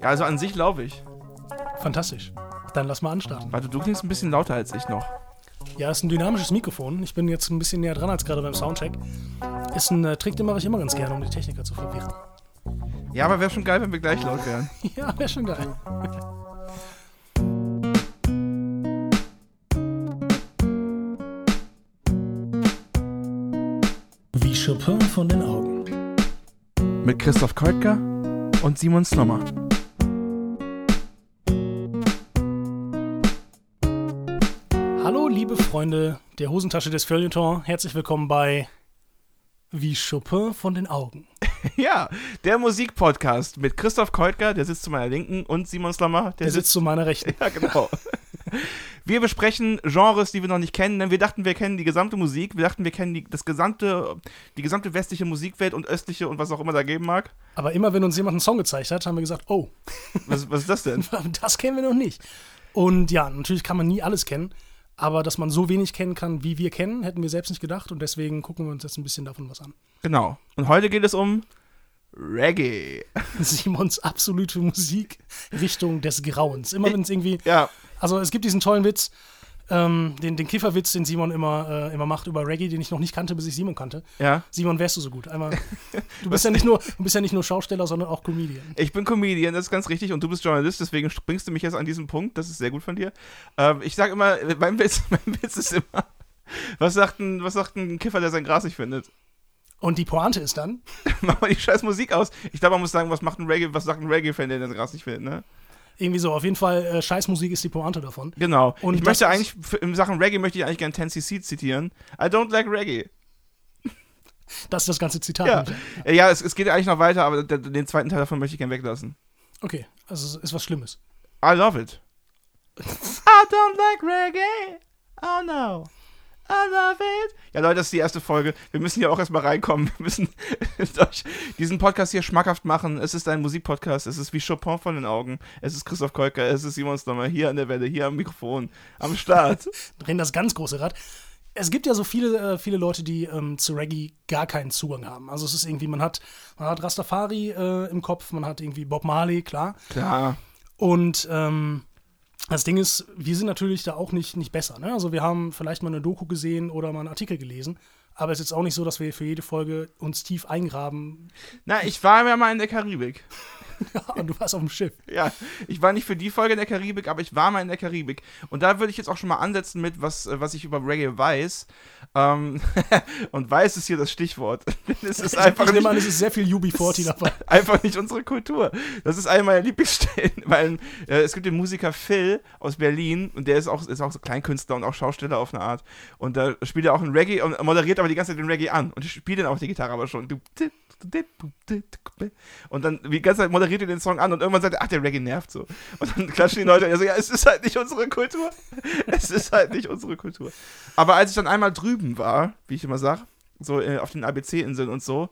Ja, also an sich laufe ich. Fantastisch. Dann lass mal anstarten. Warte, du klingst ein bisschen lauter als ich noch. Ja, ist ein dynamisches Mikrofon. Ich bin jetzt ein bisschen näher dran als gerade beim Soundcheck. Ist ein äh, Trick, den mache ich immer ganz gerne, um die Techniker zu verwirren. Ja, aber wäre schon geil, wenn wir gleich laut wären. Ja, wäre schon geil. Wie Chopin von den Augen. Mit Christoph Keutger und Simon Slommer. Hallo, liebe Freunde der Hosentasche des Feuilleton. Herzlich willkommen bei Wie Chopin von den Augen. Ja, der Musikpodcast mit Christoph Keutger, der sitzt zu meiner Linken, und Simon Slommer, der, Der sitzt zu meiner Rechten. Ja, genau. Wir besprechen Genres, die wir noch nicht kennen, denn wir dachten, wir kennen die gesamte Musik. Wir dachten, wir kennen die, das gesamte, die gesamte westliche Musikwelt und östliche und was auch immer da geben mag. Aber immer wenn uns jemand einen Song gezeigt hat, haben wir gesagt, oh, Was, was ist das denn? das kennen wir noch nicht. Und ja, natürlich kann man nie alles kennen, aber dass man so wenig kennen kann, wie wir kennen, hätten wir selbst nicht gedacht und deswegen gucken wir uns jetzt ein bisschen davon was an. Genau. Und heute geht es um Reggae. Simons absolute Musikrichtung des Grauens. Immer wenn es irgendwie, Ja, also es gibt diesen tollen Witz, ähm, den, den Kifferwitz, den Simon immer, äh, immer macht über Reggae, den ich noch nicht kannte, bis ich Simon kannte. ja. Simon, wärst du so gut? Einmal, du bist ja nicht nur, du bist ja nicht nur Schausteller, sondern auch Comedian. Ich bin Comedian, das ist ganz richtig, und du bist Journalist, deswegen bringst du mich jetzt an diesen Punkt. Das ist sehr gut von dir. Ähm, ich sag immer, mein Witz, mein Witz ist immer, was sagt, ein, was sagt ein Kiffer, der sein Gras nicht findet? Und die Pointe ist dann, Mach mal die scheiß Musik aus. Ich glaube, man muss sagen, was macht ein Reggae, was sagt ein Reggae-Fan, der sein Gras nicht findet, ne? Irgendwie so, auf jeden Fall, äh, Scheißmusik ist die Pointe davon. Genau. Und ich möchte eigentlich, in Sachen Reggae möchte ich eigentlich gerne 10cc zitieren. I don't like Reggae. Das ist das ganze Zitat. Ja, nämlich. Äh, ja es, es geht eigentlich noch weiter, aber den zweiten Teil davon möchte ich gerne weglassen. Okay, also es ist was Schlimmes. I love it. I don't like Reggae. Oh no. Ja, Leute, das ist die erste Folge. Wir müssen hier auch erstmal reinkommen. Wir müssen diesen Podcast hier schmackhaft machen. Es ist ein Musikpodcast. Es ist wie Chopin von den Augen. Es ist Christoph Kolker. Es ist Simon Stommer. Hier an der Welle, hier am Mikrofon, am Start. drehen das ganz große Rad. Es gibt ja so viele, äh, viele Leute, die ähm, zu Reggae gar keinen Zugang haben. Also es ist irgendwie, man hat, man hat Rastafari äh, im Kopf, man hat irgendwie Bob Marley, klar. Klar. Und ähm, das Ding ist, wir sind natürlich da auch nicht, nicht besser. Ne? Also wir haben vielleicht mal eine Doku gesehen oder mal einen Artikel gelesen. Aber es ist jetzt auch nicht so, dass wir für jede Folge uns tief eingraben. Na, ich war ja mal in der Karibik. und du warst auf dem Schiff. Ja, ich war nicht für die Folge in der Karibik, aber ich war mal in der Karibik. Und da würde ich jetzt auch schon mal ansetzen mit, was, äh, was ich über Reggae weiß. Ähm, und weiß ist hier das Stichwort. es ist einfach ich nehme an, nicht, es ist sehr viel UB40 dabei. einfach nicht unsere Kultur. Das ist eine meiner Lieblingsstellen, weil äh, es gibt den Musiker Phil aus Berlin und der ist auch, ist auch so Kleinkünstler und auch Schausteller auf eine Art. Und da spielt er auch ein Reggae und moderiert aber die ganze Zeit den Reggae an. Und spielt dann auch die Gitarre aber schon. Und dann die ganze Zeit moderiert er den Song an und irgendwann sagt er, ach, der Reggae nervt so. Und dann klatschen die Leute und er so, ja, es ist halt nicht unsere Kultur. Es ist halt nicht unsere Kultur. Aber als ich dann einmal drüben war, wie ich immer sag, so äh, auf den ABC-Inseln und so,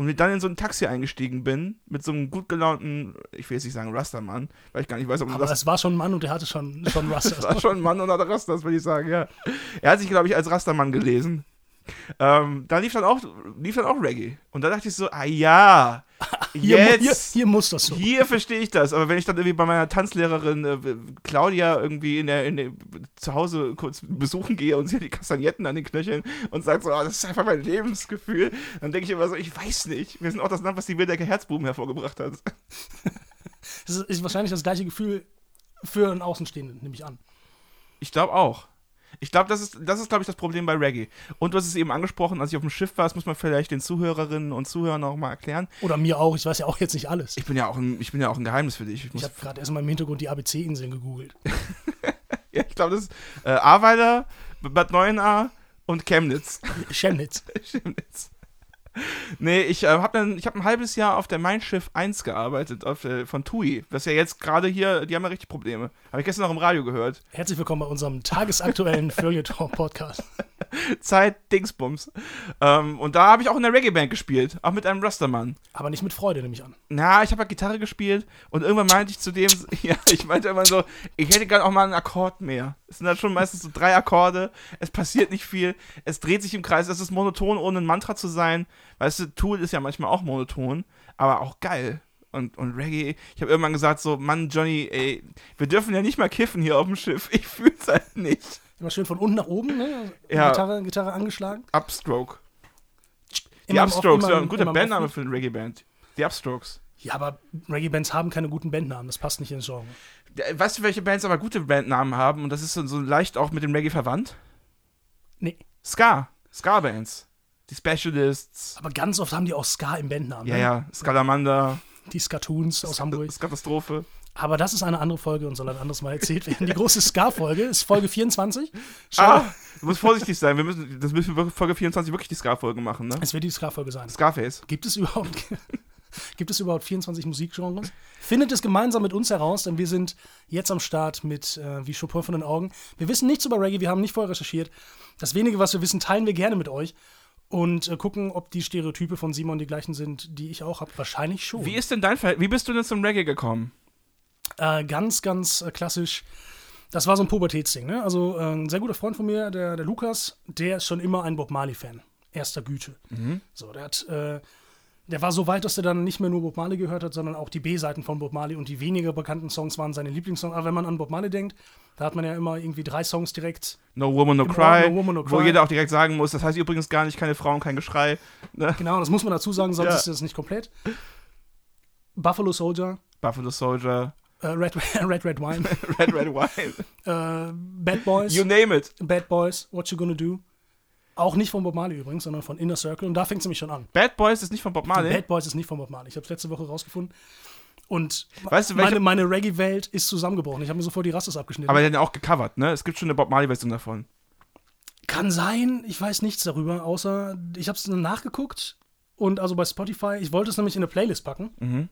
und dann in so ein Taxi eingestiegen bin, mit so einem gut gelaunten, ich will jetzt nicht sagen Rastermann, weil ich gar nicht weiß, ob man Aber das es war schon ein Mann und der hatte schon, schon das Rust. war schon ein Mann unter der Rastas, würde ich sagen, ja. Er hat sich, glaube ich, als Rastermann gelesen. Ähm, da lief dann, auch, lief dann auch Reggae. Und da dachte ich so, ah ja, Hier, mu- hier, jetzt, hier muss das so. hier verstehe ich das. Aber wenn ich dann irgendwie bei meiner Tanzlehrerin äh, Claudia irgendwie in der, in der, zu Hause kurz besuchen gehe und sie hat die Kastagnetten an den Knöcheln und sagt so, ah, das ist einfach mein Lebensgefühl, dann denke ich immer so, ich weiß nicht. Wir sind auch das Land, was die Wildecker Herzbuben hervorgebracht hat. Das ist wahrscheinlich das gleiche Gefühl für einen Außenstehenden, nehme ich an. Ich glaube auch. Ich glaube, das ist, das ist glaube ich, das Problem bei Reggae. Und du hast es eben angesprochen, als ich auf dem Schiff war, das muss man vielleicht den Zuhörerinnen und Zuhörern auch mal erklären. Oder mir auch, ich weiß ja auch jetzt nicht alles. Ich bin ja auch ein, ich bin ja auch ein Geheimnis für dich. Ich, Ich habe gerade erstmal im Hintergrund die ABC-Inseln gegoogelt. ja, ich glaube, das ist äh, Ahrweiler, Bad Neuenahr und Chemnitz. Chemnitz. Chemnitz. Nee, ich äh, habe hab ein halbes Jahr auf der Mein Schiff 1 gearbeitet, auf, äh, von TUI. Das ist ja jetzt gerade hier, die haben ja richtig Probleme. Habe ich gestern noch im Radio gehört. Herzlich willkommen bei unserem tagesaktuellen Feuilleton-Podcast. Zeit Dingsbums. Ähm, und da habe ich auch in der Reggae-Band gespielt, auch mit einem Rastermann. Aber nicht mit Freude, nehme ich an. Na, ich habe halt Gitarre gespielt und irgendwann meinte ich zu dem, ja, ich meinte immer so, ich hätte gerne auch mal einen Akkord mehr. Es sind halt schon meistens so drei Akkorde, es passiert nicht viel, es dreht sich im Kreis, es ist monoton, ohne ein Mantra zu sein. Weißt du, Tool ist ja manchmal auch monoton, aber auch geil. und, und Reggae. Ich habe irgendwann gesagt, so, Mann, Johnny, ey, wir dürfen ja nicht mal kiffen hier auf dem Schiff. Ich fühl's halt nicht. Immer schön von unten nach oben, ne? Ja. Gitarre, Gitarre angeschlagen. Upstroke. Die Immer Upstrokes, immer ja, ein guter im Bandname für eine Reggae-Band. Die Upstrokes. Ja, aber Reggae-Bands haben keine guten Bandnamen. Das passt nicht ins Genre. Weißt du, welche Bands aber gute Bandnamen haben? Und das ist so, so leicht auch mit dem Reggae verwandt? Nee. Ska. Ska-Bands. Die Specialists. Aber ganz oft haben die auch Ska im Bandnamen. Ja, ne? ja. Skalamander. Die Skatoons aus Hamburg. Das ist Katastrophe. Aber das ist eine andere Folge und soll ein anderes Mal erzählt werden. Die große Ska-Folge ist Folge 24. Schau, Ah, du musst vorsichtig sein. Wir müssen, das müssen wir Folge 24 wirklich die Ska-Folge machen, ne? es wird die Ska-Folge sein. Scarface. Gibt es überhaupt, gibt es überhaupt 24 Musikgenres? Findet es gemeinsam mit uns heraus, denn wir sind jetzt am Start mit äh, wie Chopin von den Augen. Wir wissen nichts über Reggae, wir haben nicht vorher recherchiert. Das wenige, was wir wissen, teilen wir gerne mit euch und äh, gucken, ob die Stereotype von Simon die gleichen sind, die ich auch habe. Wahrscheinlich schon. Wie ist denn dein Fall? Wie bist du denn zum Reggae gekommen? Äh, ganz, ganz äh, klassisch. Das war so ein Pubertätsding, ne? Also äh, ein sehr guter Freund von mir, der, der Lukas, der ist schon immer ein Bob Marley-Fan. Erster Güte. So, der hat, äh, der war so weit, dass er dann nicht mehr nur Bob Marley gehört hat, sondern auch die B-Seiten von Bob Marley und die weniger bekannten Songs waren seine Lieblingssongs. Aber wenn man an Bob Marley denkt, da hat man ja immer irgendwie drei Songs direkt. No Woman, No Cry. No Woman, No Wo Cry. jeder auch direkt sagen muss, das heißt übrigens gar nicht keine Frauen, kein Geschrei. Ne? Genau, das muss man dazu sagen, sonst Ja. ist das nicht komplett. Buffalo Soldier, Buffalo Soldier, äh, Red, Red Red Wine, Red Red Wine. äh, Bad Boys. You name it. Bad Boys, What You Gonna Do. Auch nicht von Bob Marley übrigens, sondern von Inner Circle. Und da fängt es nämlich schon an. Bad Boys ist nicht von Bob Marley. Bad Boys ist nicht von Bob Marley. Ich habe es letzte Woche rausgefunden. Und Weißt du, meine, meine Reggae-Welt ist zusammengebrochen. Ich habe mir sofort die Rastas abgeschnitten. Aber der hat ja auch gecovert, ne? Es gibt schon eine Bob Marley-Version davon. Kann sein, ich weiß nichts darüber, außer ich habe es nachgeguckt. Und also bei Spotify, ich wollte es nämlich in eine Playlist packen. Mhm.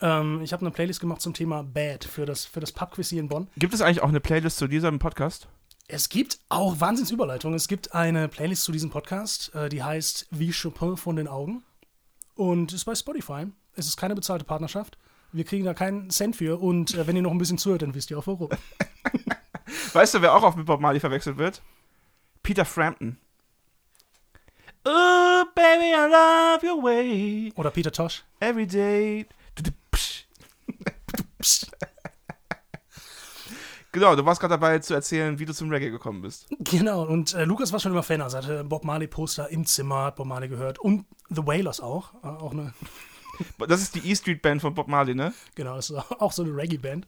Ähm, ich habe eine Playlist gemacht zum Thema Bad für das, für das Pub-Quiz hier in Bonn. Gibt es eigentlich auch eine Playlist zu diesem Podcast? Es gibt auch Wahnsinnsüberleitungen. Es gibt eine Playlist zu diesem Podcast, äh, die heißt Wie Chopin von den Augen und ist bei Spotify. Es ist keine bezahlte Partnerschaft. Wir kriegen da keinen Cent für und äh, wenn ihr noch ein bisschen zuhört, dann wisst ihr auch warum. Weißt du, wer auch oft mit Bob Marley verwechselt wird? Peter Frampton. Oh, baby, I love your way. Oder Peter Tosh. Every day. Psst. Genau, du warst gerade dabei zu erzählen, wie du zum Reggae gekommen bist. Genau, und äh, Lukas war schon immer Fan. Also hatte Bob Marley-Poster im Zimmer, hat Bob Marley gehört. Und The Wailers auch. Äh, auch eine, Das ist die E-Street Band von Bob Marley, ne? genau, das ist auch so eine Reggae-Band.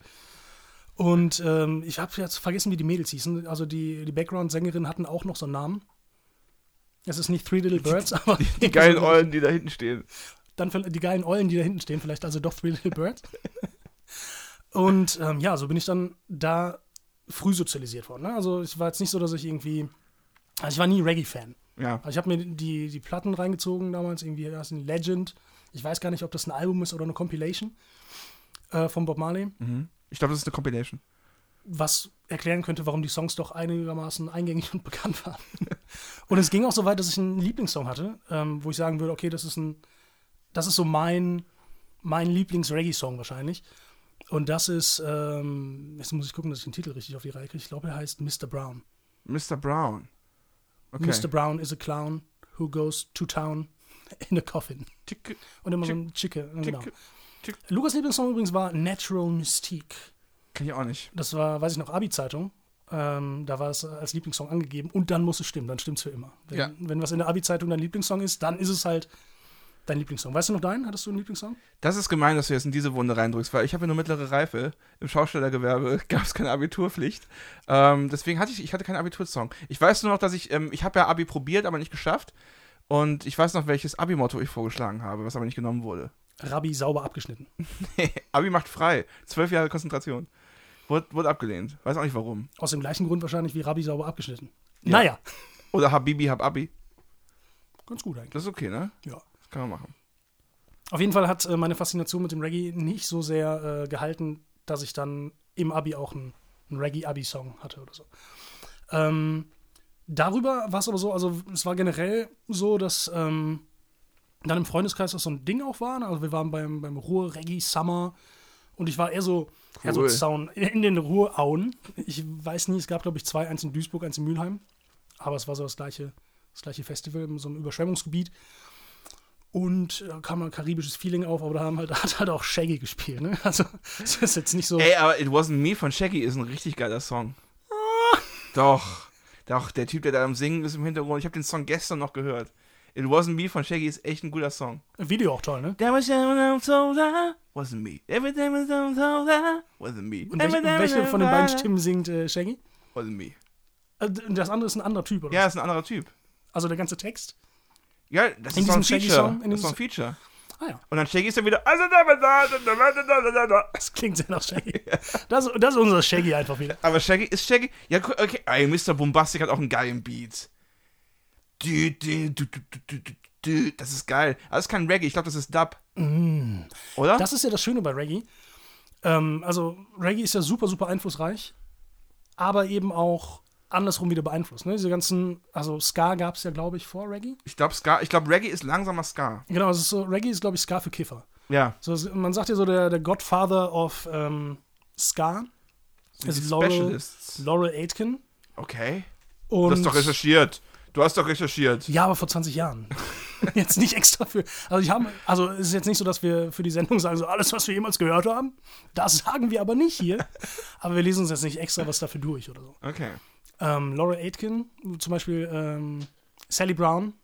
Und ähm, ich habe jetzt vergessen, wie die Mädels hießen. Also die, die Background-Sängerinnen hatten auch noch so einen Namen. Es ist nicht Three Little Birds, aber Die geilen Eulen, die da hinten stehen. dann die geilen Eulen, die da hinten stehen, vielleicht also doch Three Little Birds. Und ähm, ja, so bin ich dann da früh sozialisiert worden. Ne? Also es war jetzt nicht so, dass ich irgendwie, also ich war nie Reggae-Fan. Ja. Also ich habe mir die, die Platten reingezogen damals, irgendwie das ist ein Legend. Ich weiß gar nicht, ob das ein Album ist oder eine Compilation äh, von Bob Marley, Mhm. Ich glaube, das ist eine Compilation. was erklären könnte, warum die Songs doch einigermaßen eingängig und bekannt waren. und es ging auch so weit, dass ich einen Lieblingssong hatte, ähm, wo ich sagen würde, okay, das ist ein, das ist so mein, mein Lieblings-Reggae-Song wahrscheinlich. Und das ist, ähm, jetzt muss ich gucken, dass ich den Titel richtig auf die Reihe kriege. Ich glaube, er heißt Mr. Brown. Mr. Brown. Okay. Mr. Brown is a clown who goes to town in a coffin. Tick, Und immer so ein Chicke. Genau. Lukas Lieblingssong übrigens war Natural Mystique. Kenn ich auch nicht. Das war, weiß ich noch, Abi-Zeitung. Ähm, da war es als Lieblingssong angegeben und dann muss es stimmen, dann stimmt es für immer. Wenn, Ja. wenn was in der Abi-Zeitung dein Lieblingssong ist, dann ist es halt dein Lieblingssong. Weißt du noch deinen? Hattest du einen Lieblingssong? Das ist gemein, dass du jetzt in diese Wunde reindrückst, weil ich habe ja nur mittlere Reife. Im Schaustellergewerbe gab es keine Abiturpflicht. Ähm, deswegen hatte ich, ich hatte keinen Abitursong. Ich weiß nur noch, dass ich, ähm, ich habe ja Abi probiert, aber nicht geschafft. Und ich weiß noch, welches Abi-Motto ich vorgeschlagen habe, was aber nicht genommen wurde. Rabbi sauber abgeschnitten. Abi macht frei. Zwölf Jahre Konzentration. Wurde, wurde abgelehnt. Weiß auch nicht warum. Aus dem gleichen Grund wahrscheinlich wie Rabbi sauber abgeschnitten. Ja. Naja, Oder Habibi, hab Abi. ganz gut eigentlich. Das ist okay, ne? Ja. Das kann man machen. Auf jeden Fall hat äh, meine Faszination mit dem Reggae nicht so sehr äh, gehalten, dass ich dann im Abi auch einen, einen Reggae-Abi-Song hatte oder so. Ähm, darüber war es aber so, also es war generell so, dass ähm, dann im Freundeskreis das so ein Ding auch war. ne? Also wir waren beim, beim Ruhr-Reggae-Summer und ich war eher so, eher so Cool. Zaun in den Ruhrauen. Ich weiß nie, es gab glaube ich zwei, eins in Duisburg, eins in Mülheim. Aber es war so das gleiche, das gleiche Festival in so einem Überschwemmungsgebiet. Und da kam ein karibisches Feeling auf, aber da haben halt, hat halt auch Shaggy gespielt. Ne? Also, das ist jetzt nicht so. Ey, aber It Wasn't Me von Shaggy ist ein richtig geiler Song. Doch. Doch, der Typ, der da am Singen ist im Hintergrund. Ich habe den Song gestern noch gehört. It Wasn't Me von Shaggy ist echt ein guter Song. Video auch toll, ne? That was so wasn't me. Everything was so wasn't me. Und welche, welche von den beiden Stimmen singt äh, Shaggy? Wasn't me. Äh, Das andere ist ein anderer Typ, oder? Ja, ist ein anderer Typ. Also der ganze Text? Ja, das In ist so ein Feature. Das ist so ein Feature. Ah ja, Und dann Shaggy ist dann wieder. das klingt sehr nach Shaggy. Das, das ist unser Shaggy einfach wieder. Aber Shaggy ist Shaggy. Ja, okay. Ey, Mr. Bombastic hat auch einen geilen Beat. Das ist geil. Aber das ist kein Reggae, ich glaube, das ist Dub. Oder? Das ist ja das Schöne bei Reggae. Ähm, also Reggae ist ja super, super einflussreich, aber eben auch andersrum wieder beeinflusst. Ne? Diese ganzen, also Ska gab es ja, glaube ich, vor Reggae. ich glaube, Ska, ich glaube, Reggae ist langsamer Ska. Genau, ist so, Reggae ist, glaube ich, Ska für Kiffer. Ja. So, man sagt ja so, der, der Godfather of ähm, Ska Sind ist Laurel. Laurel Aitken. Okay. Und Du hast doch recherchiert. Du hast doch recherchiert. Ja, aber vor 20 Jahren. jetzt nicht extra für. Also, ich habe, also es ist jetzt nicht so, dass wir für die Sendung sagen, so alles, was wir jemals gehört haben, das sagen wir aber nicht hier. aber wir lesen uns jetzt nicht extra was dafür durch oder so. Okay. Ähm, Laura Aitken, zum Beispiel ähm, Sally Brown,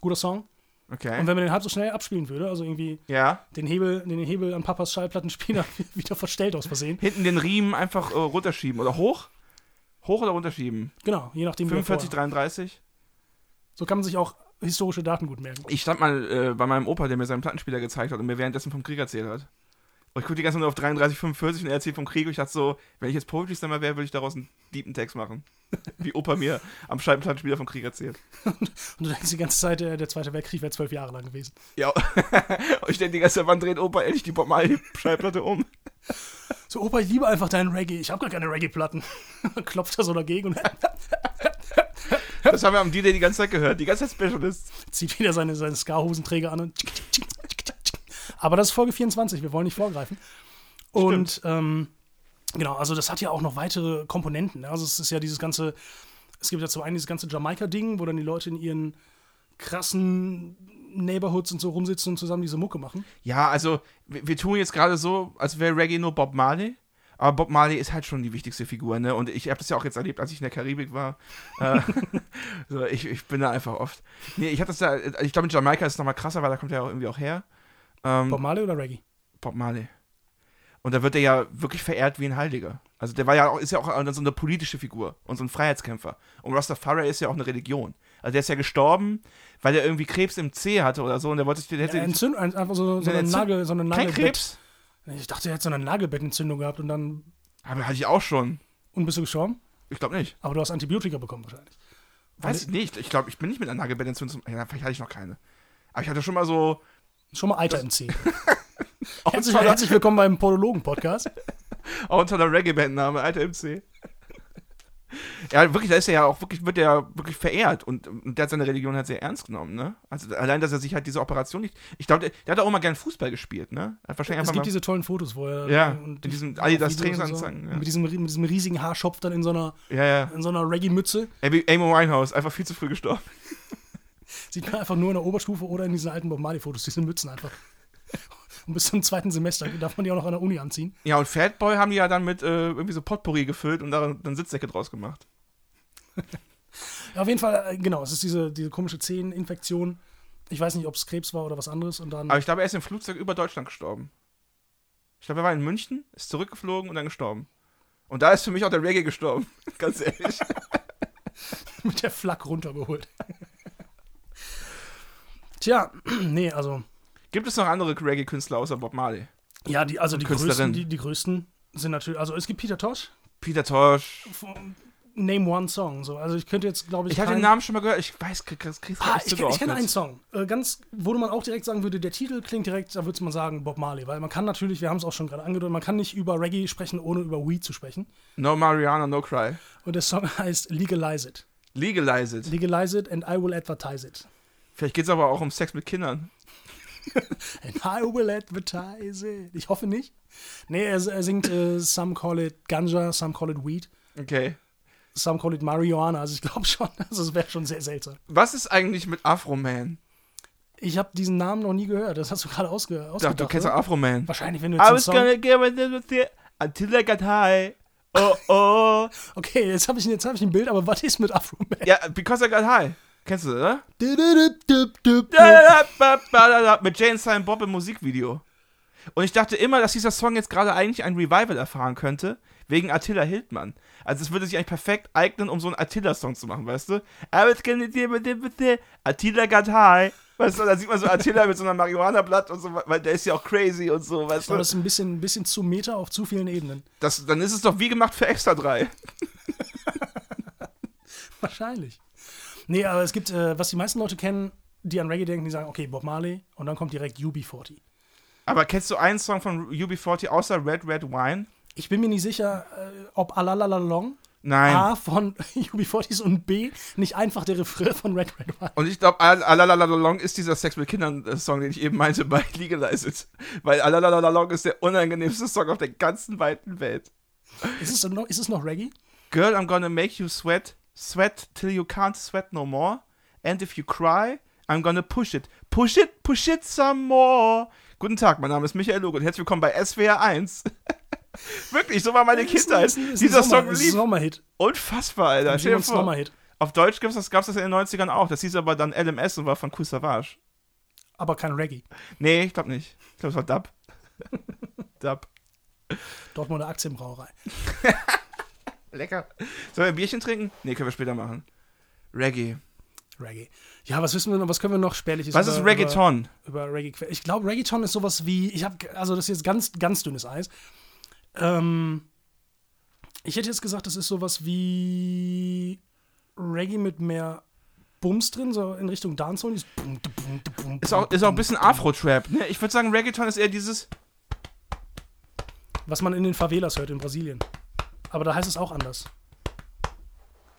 guter Song. Okay. Und wenn man den halb so schnell abspielen würde, also irgendwie ja. den Hebel, den Hebel an Papas Schallplattenspieler wieder verstellt aus Versehen. Hinten den Riemen einfach äh, runterschieben. Oder hoch? Hoch oder runterschieben? Genau, je nachdem. wie er 45, vorher- 33. So kann man sich auch historische Daten gut merken. Ich stand mal äh, bei meinem Opa, der mir seinen Plattenspieler gezeigt hat und mir währenddessen vom Krieg erzählt hat. Und ich guckte die ganze Zeit nur auf 33, 45 und er erzählt vom Krieg und ich dachte so, wenn ich jetzt Poetry Slammer wäre, würde ich daraus einen deepen Text machen. Wie Opa mir am Scheibenplattenspieler vom Krieg erzählt. Und du denkst die ganze Zeit, der, der Zweite Weltkrieg wäre zwölf Jahre lang gewesen. Ja. und ich denke die ganze Zeit, wann dreht Opa endlich die Bob Marley Schallplatte um? So, Opa, ich liebe einfach deinen Reggae. Ich habe gar keine Reggae-Platten. Klopft er so dagegen und Das haben wir am D-Day die ganze Zeit gehört. Die ganze Zeit Specialists. zieht wieder seine, seine Ska-Hosenträger an und. Aber das ist Folge 24, wir wollen nicht vorgreifen. Und ähm, genau, also das hat ja auch noch weitere Komponenten. ne? Also es ist ja dieses ganze, es gibt ja zum einen dieses ganze Jamaika-Ding, wo dann die Leute in ihren krassen Neighborhoods und so rumsitzen und zusammen diese Mucke machen. Ja, also wir, wir tun jetzt gerade so, als wäre Reggae nur Bob Marley. Aber Bob Marley ist halt schon die wichtigste Figur, ne? Und ich habe das ja auch jetzt erlebt, als ich in der Karibik war. äh, so, ich, ich bin da einfach oft. Nee, ich habe das da, ich glaube in Jamaika ist es nochmal krasser, weil da kommt er ja auch irgendwie auch her. Ähm, Bob Marley oder Reggae? Bob Marley. Und da wird er ja wirklich verehrt wie ein Heiliger. Also der war ja auch, ist ja auch so eine politische Figur und so ein Freiheitskämpfer. Und Rastafari ist ja auch eine Religion. Also der ist ja gestorben, weil er irgendwie Krebs im Zeh hatte oder so und der wollte sich, der hätte Ja, Entzünd, ein- einfach so, so Eine Nagel, so eine kein Nagelbett. Krebs. Ich dachte, er hätte so eine Nagelbettentzündung gehabt und dann Aber hatte ich auch schon. und bist du gestorben. Ich glaube nicht. Aber du hast Antibiotika bekommen wahrscheinlich. Weiß ich nicht. Ich glaube, ich bin nicht mit einer Nagelbettentzündung. Ja, vielleicht hatte ich noch keine. Aber ich hatte schon mal so. Schon mal Alter im Zeh. Herzlich, herzlich willkommen beim Podologen-Podcast. auch ein toller Reggae-Bandname, alter MC. Ja, wirklich, da ist er ja auch wirklich, wird er ja wirklich verehrt und, und der hat seine Religion halt sehr ernst genommen, ne? Also allein, dass er sich halt diese Operation nicht. Ich glaube, der, der hat auch immer gern Fußball gespielt, ne? Hat wahrscheinlich Es gibt diese tollen Fotos, wo er Ja, und in diesem Adidas Videos und Trainingsanzeigen, ja. Mit, diesem, mit diesem riesigen Haarschopf dann in so einer, Ja, ja. in so einer Reggae-Mütze. Amy Winehouse, einfach viel zu früh gestorben. Sieht man einfach nur in der Oberstufe oder in diesen alten Bob Marley-Fotos, diese Mützen einfach. Und bis zum zweiten Semester darf man die auch noch an der Uni anziehen. Ja, und Fatboy haben die ja dann mit äh, irgendwie so Potpourri gefüllt und daran dann Sitzdecke draus gemacht. Ja, auf jeden Fall, äh, genau, es ist diese, diese komische Zeheninfektion. Ich weiß nicht, ob es Krebs war oder was anderes. Und dann, Aber ich glaube, er ist im Flugzeug über Deutschland gestorben. Ich glaube, er war in München, ist zurückgeflogen und dann gestorben. Und da ist für mich auch der Reggae gestorben. Ganz ehrlich. mit der Flak runtergeholt. Tja, nee, also, Gibt es noch andere Reggae-Künstler außer Bob Marley? ja, die, also die größten, die, die größten sind natürlich, also es gibt Peter Tosh, Peter Tosh. Name One Song, so, also ich könnte jetzt, glaube ich, Ich habe den Namen schon mal gehört. Ich weiß, krieg, krieg, Ah, nicht ich, kenn- ich kenne einen. Song. Äh, ganz, wo man auch direkt sagen würde, der Titel klingt direkt, da würde man sagen Bob Marley, weil man kann natürlich, wir haben es auch schon gerade angedeutet, man kann nicht über Reggae sprechen, ohne über Weed zu sprechen. No Mariana, no Cry. Und der Song heißt Legalize It. Legalize it. Legalize it and I will advertise it. Vielleicht geht es aber auch um Sex mit Kindern. And I will advertise it. Ich hoffe nicht. Nee, er, er singt äh, Some call it Ganja, some call it Weed, Okay. some call it Marihuana. Also ich glaube schon, also es wäre schon sehr seltsam. Was ist eigentlich mit Afro Man? Ich habe diesen Namen noch nie gehört. Das hast du gerade ausge Doch, ausgedacht. du kennst doch oder? Afro-Man. Wahrscheinlich, wenn du I jetzt den was Song... gonna give it with you until I got high. Oh, oh. Okay, jetzt habe ich, jetzt hab ich ein Bild, aber was ist mit Afro Man? ja, because I got high. Kennst du, oder? Mit Jane Silent Bob im Musikvideo. Und ich dachte immer, dass dieser Song jetzt gerade eigentlich ein Revival erfahren könnte, wegen Attila Hildmann. Also es würde sich eigentlich perfekt eignen, um so einen Attila-Song zu machen, weißt du? Attila got high. Weißt du, da sieht man so Attila mit so einer Marihuana-Blatt und so, weil der ist ja auch crazy und so, weißt du? das ist ein bisschen, ein bisschen zu Meta auf zu vielen Ebenen. Das, dann ist es doch wie gemacht für Extra 3. Wahrscheinlich. Nee, aber es gibt, äh, was die meisten Leute kennen, die an Reggae denken, die sagen, okay, Bob Marley und dann kommt direkt UB40. Aber kennst du einen Song von UB40 außer Red Red Wine? Ich bin mir nicht sicher, äh, ob Alalalalong Nein. A von UB40 ist und B nicht einfach der Refrain von Red Red Wine. Und ich glaube, Alalalalong ist dieser Sex mit Kindern äh, Song, den ich eben meinte bei Legalized. Weil Alalalalong ist der unangenehmste Song auf der ganzen weiten Welt. Ist es noch, ist es noch Reggae? Girl, I'm gonna make you sweat, sweat till you can't sweat no more. And if you cry, I'm gonna push it. Push it, push it some more. Guten Tag, mein Name ist Michael Lugo und herzlich willkommen bei SWR 1. Wirklich, so war meine Kindheit. Ist ein- ist ein Dieser Sommer- Song lief Sommerhit. unfassbar, Alter. Stell dir vor. Sommerhit. Auf Deutsch gab es das, gab's das in den 90ern auch. Das hieß aber dann LMS und war von Cool Savage. Aber kein Reggae. Nee, ich glaube nicht. Ich glaube, es war Dub. Dub. Dortmunder Aktienbrauerei. Lecker. Sollen wir ein Bierchen trinken? Nee, können wir später machen. Reggae. Reggae. Ja, was wissen wir noch, was können wir noch spärliches Was über, ist Reggaeton? Über, über Reggae Ich glaube, Reggaeton ist sowas wie, ich habe, also das ist jetzt ganz, ganz dünnes Eis. Ähm, ich hätte jetzt gesagt, das ist sowas wie Reggae mit mehr Bums drin, so in Richtung Dancehall. bum, Ist auch, ist auch ein bisschen Afro-Trap. Ne? Ich würde sagen, Reggaeton ist eher dieses. Was man in den Favelas hört in Brasilien. Aber da heißt es auch anders.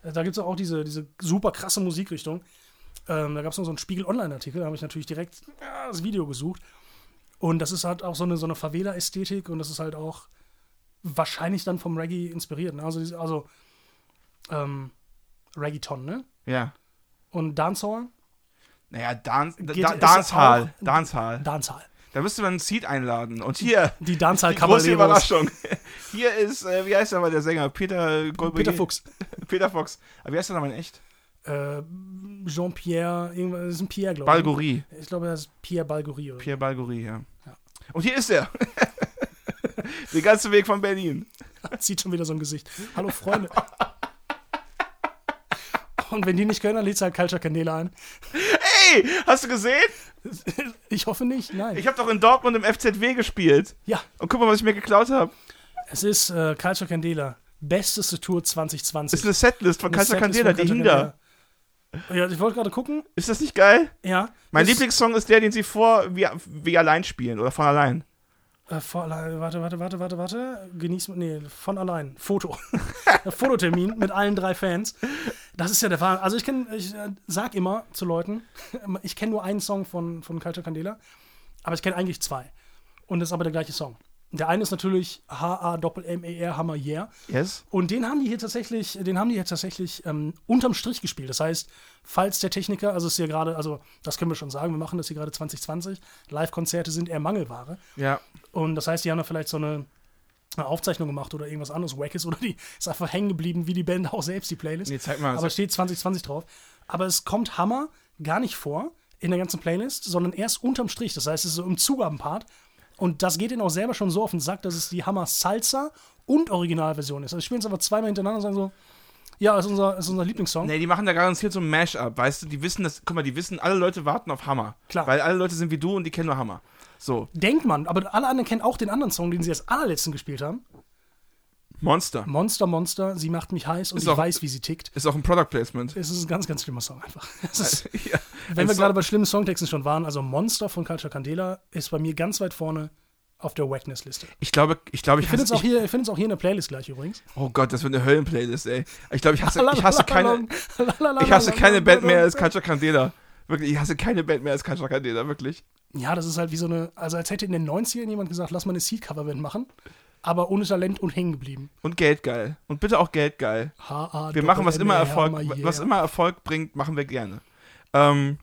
Äh, Da gibt es auch diese, diese super krasse Musikrichtung. Ähm, da gab es noch so einen Spiegel-Online-Artikel, da habe ich natürlich direkt ja, das Video gesucht. Und das ist halt auch so eine, so eine Favela-Ästhetik und das ist halt auch wahrscheinlich dann vom Reggae inspiriert. Ne? Also, also ähm, Reggaeton, ne? Ja. Und Dancehall? Naja, Dan Geht- Dancehall. Dancehall. Dancehall. Da müsst du dann ein Seed einladen. Und hier, Die die große. Überraschung. Hier ist, äh, wie heißt der mal der Sänger? Peter Goldberg. Peter Fuchs. Peter Fox. Aber wie heißt der nochmal in echt? Äh, Jean-Pierre, irgendwas, das ist ein Pierre, glaube ich. Balgorie. Ich glaube, das ist Pierre Balgorie. Oder? Pierre Balgorie, ja. Ja. Und hier ist er. Den ganzen Weg von Berlin. Zieht schon wieder so ein Gesicht. Hallo Freunde. Und wenn die nicht können, dann lädt halt Culture Kanäle ein. Ey, hast du gesehen? Ich hoffe nicht, nein. Ich habe doch in Dortmund im FZW gespielt. ja, Und guck mal, was ich mir geklaut habe. es ist äh, Culture Candela. Besteste Tour Ist 2020. eine Setlist von Eine Kaiser Setlist Candela, von die Hinder. Ja, ich wollte gerade gucken. Ist das nicht geil? Ja. Mein Lieblingssong ist der, den sie vor wie, wie allein spielen oder von allein. Äh, vor, warte, warte, warte, warte, warte. Genieß, nee, von allein. Foto. Fototermin mit allen drei Fans. Das ist ja der Wahnsinn. Also ich kenne, ich äh, sag immer zu Leuten, ich kenne nur einen Song von, von Culture Candela, aber ich kenne eigentlich zwei. Und das ist aber der gleiche Song. Der eine ist natürlich H-A-M-M-E-R, Hammer Yeah. Yes? Und den haben die hier tatsächlich, den haben die hier tatsächlich ähm, unterm Strich gespielt. Das heißt, falls der Techniker, also es ist hier gerade, also das können wir schon sagen, wir machen das hier gerade 2020, Live-Konzerte sind eher Mangelware. Ja. Und das heißt, die haben da vielleicht so eine, eine Aufzeichnung gemacht oder irgendwas anderes Wackes oder die ist einfach hängen geblieben, wie die Band auch selbst, die Playlist. Nee, zeig mal. Aber es steht 2020 drauf. Aber es kommt Hammer gar nicht vor in der ganzen Playlist, sondern erst unterm Strich. Das heißt, es ist so im Zugabenpart. Und das geht ihnen auch selber schon so auf den Sack, dass es die Hammer Salsa und Originalversion ist. Also spielen es aber zweimal hintereinander und sagen so, ja, ist unser, ist unser Lieblingssong. Nee, die machen da garantiert so ein Mash-up, weißt du? Die wissen das, guck mal, die wissen, alle Leute warten auf Hammer. Klar. Weil alle Leute sind wie du und die kennen nur Hammer. So, Denkt man, aber alle anderen kennen auch den anderen Song, den sie als allerletzten gespielt haben. Monster. Monster, Monster, sie macht mich heiß und Ist ich auch- weiß, wie sie tickt. Ist auch ein Product Placement. Es ist ein ganz, ganz schlimmer Song einfach. Ist, ja. wenn wir gerade bei schlimmen Songtexten schon waren, also Monster von Culture Candela ist bei mir ganz weit vorne auf der Wackness-Liste. Ich glaube, ich glaube, ich, Ich finde es auch, hier- ich auch hier in der Playlist gleich übrigens. Oh Gott, das wird eine Höllenplaylist, ey. Ich glaube, ich hasse, ich hasse keine, ich Ich hasse keine Band mehr als Culture Candela. Wirklich, ich hasse keine Band mehr als Culture Candela, wirklich. Ja, das ist halt wie so eine, also als hätte in den 90ern jemand gesagt, lass mal eine Seed-Cover-Band machen, aber ohne Talent und hängen geblieben. Und Geld geil. Und bitte auch Geld geil. H -A Wir machen, was immer -E Erfolg, was immer Erfolg bringt, machen wir gerne. Ähm,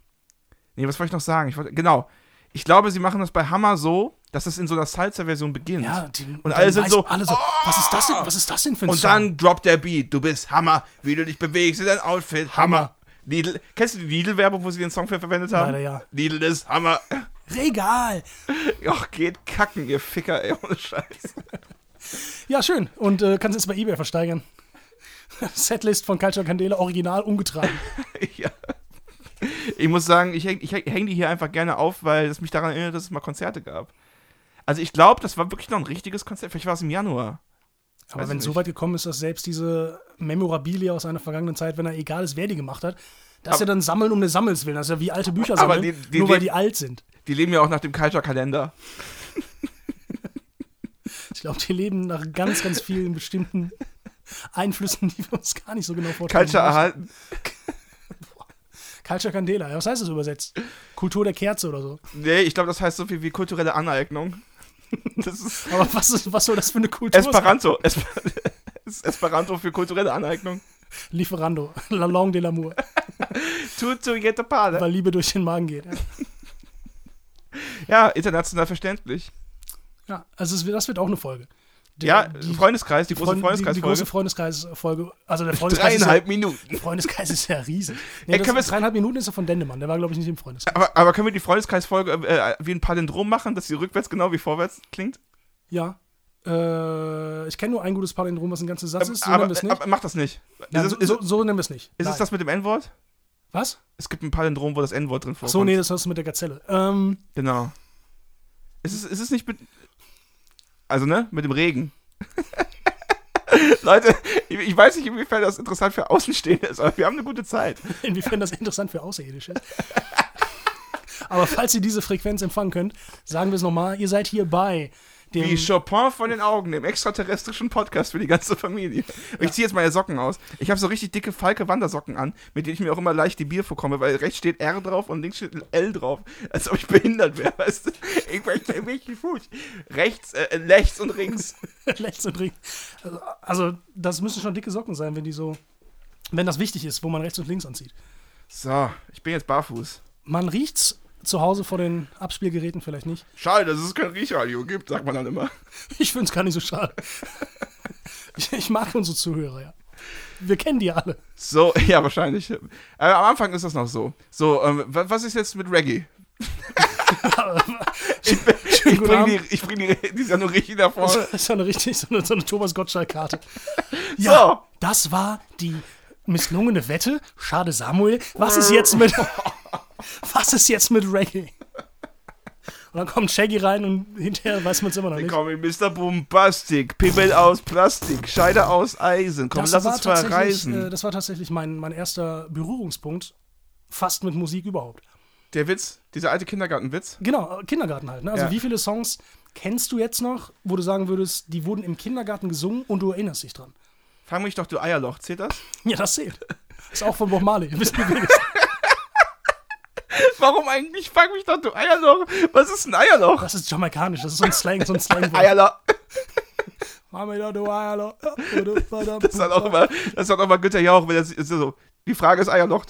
Nee, was wollte ich noch sagen? Ich wollte, genau. Ich glaube, sie machen das bei Hammer so, dass es in so einer Salsa-Version beginnt. Ja, die, Und alle sind so, Alle so "Oh!" was, ist das denn, was ist das denn für ein Und Song? dann droppt der Beat. Du bist Hammer. Wie du dich bewegst in dein Outfit. Hammer. Lidl. Kennst du die Lidl-Werbung, wo sie den Song für verwendet haben? Leider ja. Lidl ist Hammer. Regal. Ach, geht kacken, ihr Ficker, ey, ohne Scheiß. Ja, schön. Und äh, kannst jetzt bei eBay versteigern. Setlist von Culture Candela, original umgetragen. ja. Ich muss sagen, ich hänge häng, die hier einfach gerne auf, weil es mich daran erinnert, dass es mal Konzerte gab. Also ich glaube, das war wirklich noch ein richtiges Konzert. Vielleicht war es im Januar. Aber Weiß wenn es so weit gekommen ist, dass selbst diese Memorabilia aus einer vergangenen Zeit, wenn er egal ist, wer die gemacht hat, das ist ja dann Sammeln um des Sammels willen. Das ist ja wie alte Bücher sammeln, die- die nur weil die alt sind. Die leben ja auch nach dem Culture-Kalender. Ich glaube, die leben nach ganz, ganz vielen bestimmten Einflüssen, die wir uns gar nicht so genau vorstellen. Culture erhalten. Culture Candela. Was heißt das übersetzt? Kultur der Kerze oder so. Nee, ich glaube, das heißt so viel wie kulturelle Aneignung. Aber was, ist, was soll das für eine Kultur sein? Esperanto. Esper ist Esperanto für kulturelle Aneignung. Lieferando. La Langue de l'amour. Tutto jette Pade. Weil Liebe durch den Magen geht. Ja, Ja, international verständlich. ja also es, das wird auch eine Folge. Der- Ja, die, Freundeskreis, die große Freund- die, die Freundeskreisfolge. große Freundeskreis-Folge. Also der Freundeskreis ist ja, Dreieinhalb Minuten. der Freundeskreis ist ja riesig. Nee, Ey, das, können wir's- dreieinhalb Minuten ist er von Dendemann. Der war, glaube ich, nicht im Freundeskreis. Aber, aber können wir die Freundeskreisfolge äh, wie ein Palindrom machen, dass sie rückwärts genau wie vorwärts klingt? Ja. Äh, ich kenne nur ein gutes Palindrom, was ein ganzer Satz ist. So aber, es aber mach das nicht. Ja, so, es, so, so nennen wir es nicht. ist es Nein. das mit dem N-Wort? Was? Es gibt ein Palindrom, wo das N-Wort drin vorkommt. So, nee, das hast du mit der Gazelle. Ähm, Genau. Ist es, ist es nicht mit. Also, ne? Mit dem Regen. Leute, ich, ich weiß nicht, inwiefern das interessant für Außenstehende ist, aber wir haben eine gute Zeit. inwiefern das interessant für Außerirdische ist. Aber falls ihr diese Frequenz empfangen könnt, sagen wir es nochmal, ihr seid hier bei dem. Wie Chopin von den Augen, dem extraterrestrischen Podcast für die ganze Familie. Und Ich ziehe jetzt meine Socken aus. Ich habe so richtig dicke falke Wandersocken an, mit denen ich mir auch immer leicht die Bier vorkomme, weil rechts steht R drauf und links steht L drauf. Als ob ich behindert wäre, weißt du? Ich möchte welchen Fuß. Rechts, äh, rechts und links. Rechts und links. Also, also, das müssen schon dicke Socken sein, wenn die so. Wenn das wichtig ist, wo man rechts und links anzieht. So, ich bin jetzt barfuß. Man riecht's zu Hause vor den Abspielgeräten vielleicht nicht. Schade, dass es kein Riechradio gibt, sagt man dann immer. Ich finde es gar nicht so schade. Ich, ich mag unsere Zuhörer, ja. Wir kennen die alle. So, ja, wahrscheinlich. Äh, am Anfang ist das noch so. So, ähm, wa- was ist jetzt mit Reggae? ich ich bringe die, ich bring die, die Sendung richtig nach Das ist ja eine richtig so eine, so eine Thomas Gottschalk-Karte. So. Ja, das war die misslungene Wette. Schade, Samuel. Was ist jetzt mit. Was ist jetzt mit Reggae? Und dann kommt Shaggy rein und hinterher weiß man es immer noch Ich nicht. komme Mr. Bombastic, Pimmel aus Plastik, Scheide aus Eisen. Komm, Das lass war, uns tatsächlich, verreisen. äh, das war tatsächlich mein, mein erster Berührungspunkt fast mit Musik überhaupt. Der Witz, dieser alte Kindergartenwitz. Genau, äh, Kindergarten halt. Ne? Also Ja. wie viele Songs kennst du jetzt noch, wo du sagen würdest, die wurden im Kindergarten gesungen und du erinnerst dich dran? Fang mich doch, du Eierloch. Zählt das? Ja, das zählt. Ist auch von Bob Marley. Das- Warum eigentlich? Fang mich doch, du Eierloch. Was ist ein Eierloch? Das ist jamaikanisch, das ist so ein Slang, so ein Slang. Eierloch. Das Das hat auch immer, das hat auch immer Günther Jauch, wenn er so- so, die Frage ist Eierloch.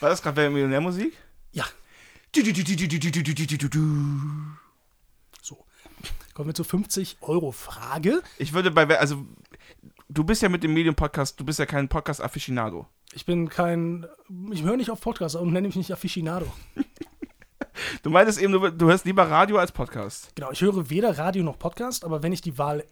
War das gerade Millionärmusik? Ja, so. Kommen wir zur 50-Euro-Frage. Ich würde bei, also, du bist ja mit dem Medium-Podcast, du bist ja kein Podcast-Afficionado. Ich bin kein. Ich höre nicht auf Podcasts und nenne mich nicht Aficionado. Du meintest eben, du, du hörst lieber Radio als Podcast. Genau, ich höre weder Radio noch Podcast, aber wenn ich die Wahl.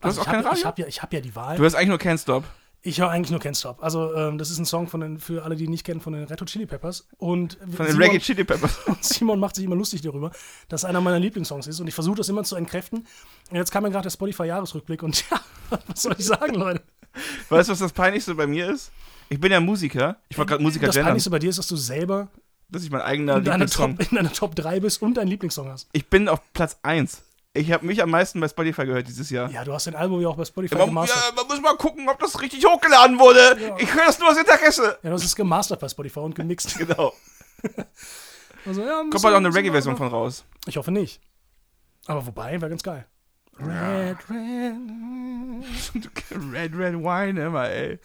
hast auch ich kein hab, Radio? Ich habe ja, ich hab ja die Wahl. Du hörst eigentlich nur Can't Stop. Ich höre eigentlich nur Can't Stop. Also, ähm, das ist ein Song von den, für alle, die ihn nicht kennen, von den Red Hot Chili Peppers. Und Von den Simon, Reggae Chili Peppers. und Simon macht sich immer lustig darüber, dass einer meiner Lieblingssongs ist. Und ich versuche das immer zu entkräften. Und jetzt kam mir gerade der Spotify-Jahresrückblick und ja, was soll ich sagen, Leute? Weißt du, was das Peinlichste bei mir ist? Ich bin ja Musiker. Ich wollte gerade Musiker Das gendern, Peinlichste bei dir ist, dass du selber dass ich mein eigener in deiner, Lieblingssong... Top, in deiner Top 3 bist und deinen Lieblingssong hast. Ich bin auf Platz 1. Ich habe mich am meisten bei Spotify gehört dieses Jahr. Ja, du hast dein Album ja auch bei Spotify Man, gemastert. ja, man muss mal gucken, ob das richtig hochgeladen wurde. Ich höre das nur aus Interesse. Ja, du hast es gemastert bei Spotify und gemixt. Genau. Also, ja, Kommt bald auch eine Reggae-Version von raus. Ich hoffe nicht. Aber wobei, wäre ganz geil. Red, red. Red Red Wine immer, ey.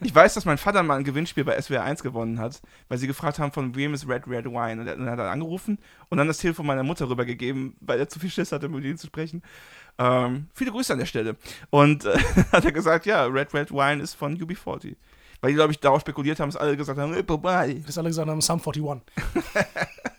Ich weiß, dass mein Vater mal ein Gewinnspiel bei SWR 1 gewonnen hat, weil sie gefragt haben, von wem ist Red Red Wine. Und dann hat er angerufen und dann das Telefon meiner Mutter rübergegeben, weil er zu viel Schiss hatte, mit ihnen zu sprechen. Ähm, viele Grüße an der Stelle. Und äh, hat er gesagt, ja, Red Red Wine ist von UB40. Weil die, glaube ich, darauf spekuliert haben, dass alle gesagt haben, hey, vorbei. Bis alle gesagt haben, Sum 41.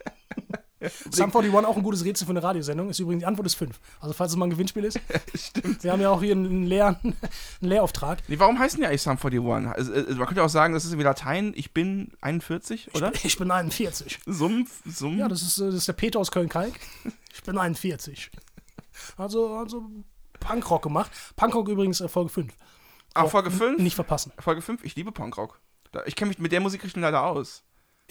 Sum 41 auch ein gutes Rätsel für eine Radiosendung. Ist übrigens, die Antwort ist 5. Also falls es mal ein Gewinnspiel ist. Stimmt. Wir haben ja auch hier einen, leeren, einen Lehrauftrag. Nee, warum heißen die eigentlich Sum 41? Also, äh, man könnte auch sagen, das ist irgendwie Latein, ich bin 41, oder? Ich bin 41. Sumpf, Sumpf. Ja, das ist, äh, das ist der Peter aus Köln-Kalk. Ich bin 41. Also, also Punkrock gemacht. Punkrock übrigens äh, Folge 5. Ah, Folge 5? Nicht verpassen. Folge 5, ich liebe Punkrock. Ich kenne mich mit der Musikrichtung leider aus.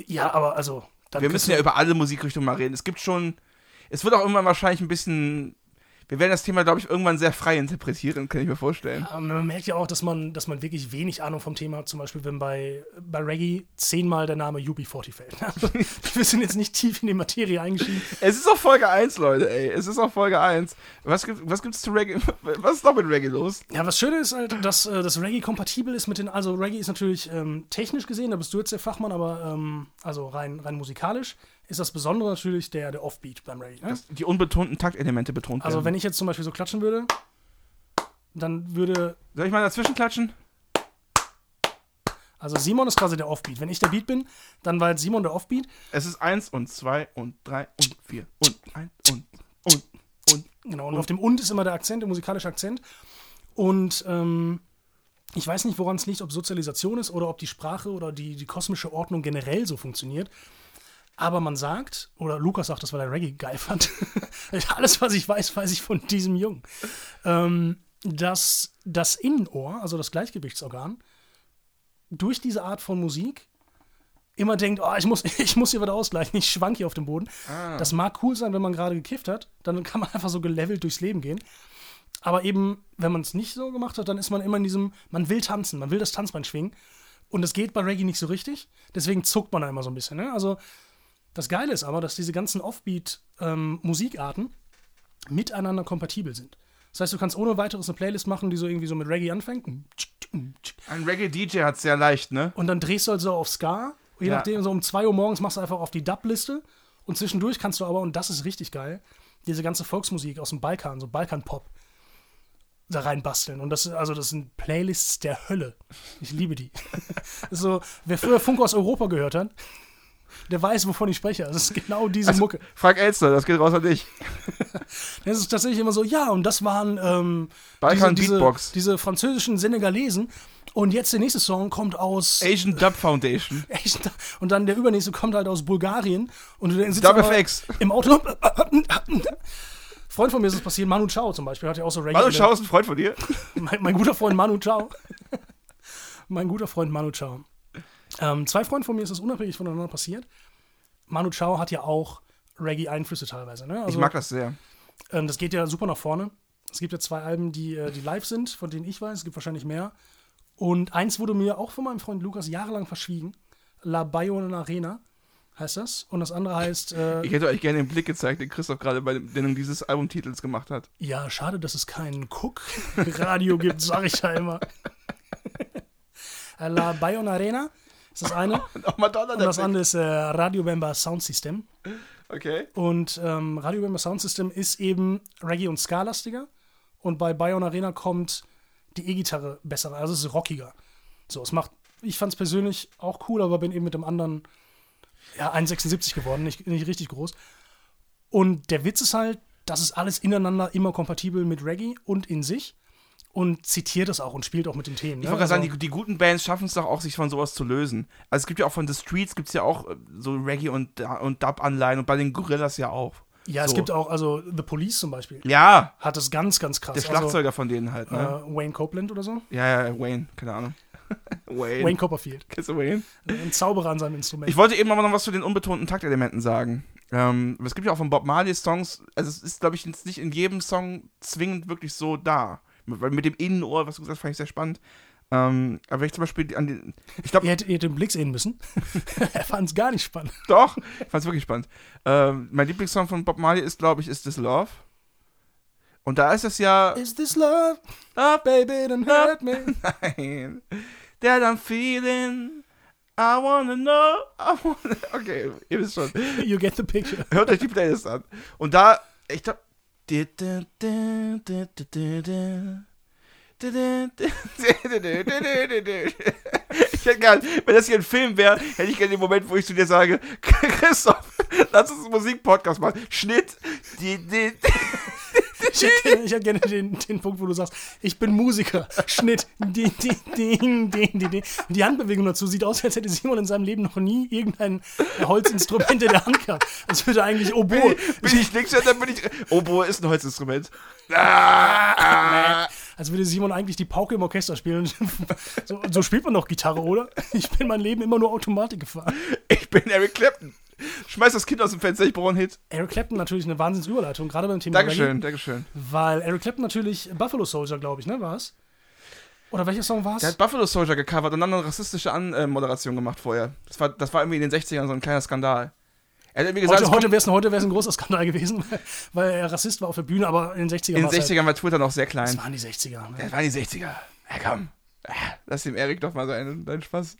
Ja, aber also. Wir müssen ja über alle Musikrichtungen mal reden. Es gibt schon. Es wird auch irgendwann wahrscheinlich ein bisschen. Wir werden das Thema, glaube ich, irgendwann sehr frei interpretieren, kann ich mir vorstellen. Aber Man merkt ja auch, dass man, dass man wirklich wenig Ahnung vom Thema hat. Zum Beispiel, wenn bei, bei Reggae zehnmal der Name UB40 fällt. Also, wir sind jetzt nicht tief in die Materie eingestiegen. Es ist auch Folge 1, Leute, ey. Es ist auch Folge 1. Was, gibt, was gibt's zu Reggae? Was ist noch mit Reggae los? Ja, was Schöne ist halt, dass äh, das Reggae kompatibel ist mit den. Also, Reggae ist natürlich ähm, technisch gesehen, da bist du jetzt der Fachmann, aber ähm, also rein, rein musikalisch ist das Besondere natürlich der, der Offbeat beim Reggae. Ne? Die unbetonten Taktelemente betont Also, werden. wenn ich jetzt zum Beispiel so klatschen würde, dann würde. Soll ich mal dazwischen klatschen? Also, Simon ist quasi der Offbeat. Wenn ich der Beat bin, dann war jetzt Simon der Offbeat. Es ist 1 und 2 und 3 und 4 und 1 und und und. Genau, und auf dem Und ist immer der Akzent, der musikalische Akzent. Und ähm, ich weiß nicht, woran es liegt, ob Sozialisation ist oder ob die Sprache oder die, die kosmische Ordnung generell so funktioniert. Aber man sagt, oder Lukas sagt das, weil er Reggae geil fand. Alles, was ich weiß, weiß ich von diesem Jungen. Ähm, dass das Innenohr, also das Gleichgewichtsorgan, durch diese Art von Musik immer denkt, oh, ich, muss, ich muss hier wieder ausgleichen, ich schwank hier auf dem Boden. Das mag cool sein, wenn man gerade gekifft hat, dann kann man einfach so gelevelt durchs Leben gehen. Aber eben, wenn man es nicht so gemacht hat, dann ist man immer in diesem, man will tanzen, man will das Tanzbein schwingen. Und das geht bei Reggae nicht so richtig. Deswegen zuckt man da immer so ein bisschen. Ne? Also, das Geile ist aber, dass diese ganzen Offbeat-Musikarten miteinander kompatibel sind. Das heißt, du kannst ohne weiteres eine Playlist machen, die so irgendwie so mit Reggae anfängt. Ein Reggae-DJ hat es sehr leicht, ne? Und dann drehst du halt so auf Ska. Je Ja. nachdem, so um 2 Uhr morgens machst du einfach auf die Dub-Liste. Und zwischendurch kannst du aber, und das ist richtig geil, diese ganze Volksmusik aus dem Balkan, so Balkan-Pop, da reinbasteln. Und das, also das sind Playlists der Hölle. Ich liebe die. So, wer früher Funk aus Europa gehört hat, der weiß, wovon ich spreche. Das ist genau diese Also, Mucke. Frank Elster, das geht raus an dich. Das ist tatsächlich immer so, ja, und das waren ähm, Balkan diese, Beatbox. diese, diese französischen Senegalesen. Und jetzt der nächste Song kommt aus Asian Dub Foundation. Und dann der übernächste kommt halt aus Bulgarien und du sitzt FX. im Auto. Freund von mir ist es passiert, Manu Chao zum Beispiel, hat ja auch so Reggae. Hallo, Schau, ist ein Freund von dir. Mein, mein guter Freund Manu Chao. mein guter Freund Manu Chao. Ähm, zwei Freunde von mir ist das unabhängig voneinander passiert. Manu Chao hat ja auch Reggae-Einflüsse teilweise. Ne? Ich Also, mag das sehr. ähm, das geht ja super nach vorne. Es gibt ja zwei Alben, die, äh, die live sind, von denen ich weiß. Es gibt wahrscheinlich mehr. Und eins wurde mir auch von meinem Freund Lukas jahrelang verschwiegen. La Bayona Arena heißt das. Und das andere heißt, äh, Ich hätte euch gerne den Blick gezeigt, den Christoph gerade bei der Nennung dieses Albumtitels gemacht hat. ja, schade, dass es keinen Cook-Radio gibt, sag ich ja immer. La Bayona Arena ist das eine. Und Madonna Und das der andere ist äh, Radio Bemba Sound System. Okay. Und ähm, Radio Bemba Sound System ist eben Reggae- und Ska-lastiger. Und bei Bion Arena kommt die E-Gitarre besser. Also es ist rockiger. So, es macht, ich fand es persönlich auch cool, aber bin eben mit dem anderen ja, 1,76 geworden, nicht, nicht richtig groß. Und der Witz ist halt, das ist alles ineinander immer kompatibel mit Reggae und in sich. Und zitiert es auch und spielt auch mit den Themen. Ich ne? wollte gerade Also- sagen, die, die guten Bands schaffen es doch auch, sich von sowas zu lösen. Also es gibt ja auch von The Streets gibt es ja auch äh, so Reggae und, und Dub-Anleihen und bei den Gorillas ja auch. Ja, es So. gibt auch, also The Police zum Beispiel, Ja, hat das ganz, ganz krass. der Schlagzeuger von denen halt, ne? Also, äh, Wayne Copeland oder so. Ja, ja, Wayne, keine Ahnung. Wayne. Wayne Copperfield. Kennst du Wayne? Ein Zauberer an seinem Instrument. Ich wollte eben aber noch was zu den unbetonten Taktelementen sagen. Ähm, es gibt ja auch von Bob Marley Songs, also es ist, glaube ich, jetzt nicht in jedem Song zwingend wirklich so da. Weil mit dem Innenohr, was du gesagt hast, fand ich sehr spannend. Ähm, aber wenn ich zum Beispiel an den. Ich glaube, Ihr hättet, den Blick sehen müssen. er fand es gar nicht spannend. doch, ich fand es wirklich spannend. Ähm, mein Lieblingssong von Bob Marley ist, glaube ich, ist This Love. Und da ist es ja. Is this love? Ah, Baby, don't hurt me. Nein. That I'm feeling. I wanna know. I wanna. Okay, ihr wisst schon. You get the picture. Hört euch die Playlist an. Und da, ich glaube. Ich hätte gern, wenn das hier ein Film wäre, hätte ich gerne den Moment, wo ich zu dir sage, Christoph, lass uns einen Musikpodcast machen. Schnitt. Ich hätte gerne, ich hätte gerne den, den Punkt, wo du sagst, ich bin Musiker. Schnitt. Ding, ding, ding, ding, ding, die Handbewegung dazu sieht aus, als hätte Simon in seinem Leben noch nie irgendein Holzinstrument in der Hand gehabt. Als würde eigentlich Oboe. bin, bin ich links, dann bin ich. Oboe ist ein Holzinstrument. Ah, ah. Als würde Simon eigentlich die Pauke im Orchester spielen. So, so spielt man doch Gitarre, oder? Ich bin mein Leben immer nur Automatik gefahren. Ich bin Eric Clapton. Schmeiß das Kind aus dem Fenster, ich brauche einen Hit. Eric Clapton natürlich eine Wahnsinnsüberleitung, gerade beim Thema Dankeschön, Reggae, Dankeschön. weil Eric Clapton natürlich Buffalo Soldier, glaube ich, ne, war es? Oder welcher Song war Der es? hat Buffalo Soldier gecovert und dann eine rassistische Anmoderation gemacht vorher. Das war, das war irgendwie in den 60ern so ein kleiner Skandal. Er hat irgendwie gesagt, Heute, heute wäre es heute wär's ein großer Skandal gewesen, weil, er Rassist war auf der Bühne, aber in den 60ern in den war's halt, 60ern war Twitter noch sehr Das klein. waren die 60er. Ne? Das waren die 60er. Ja, komm. Lass dem Eric doch mal seinen, seinen Spaß.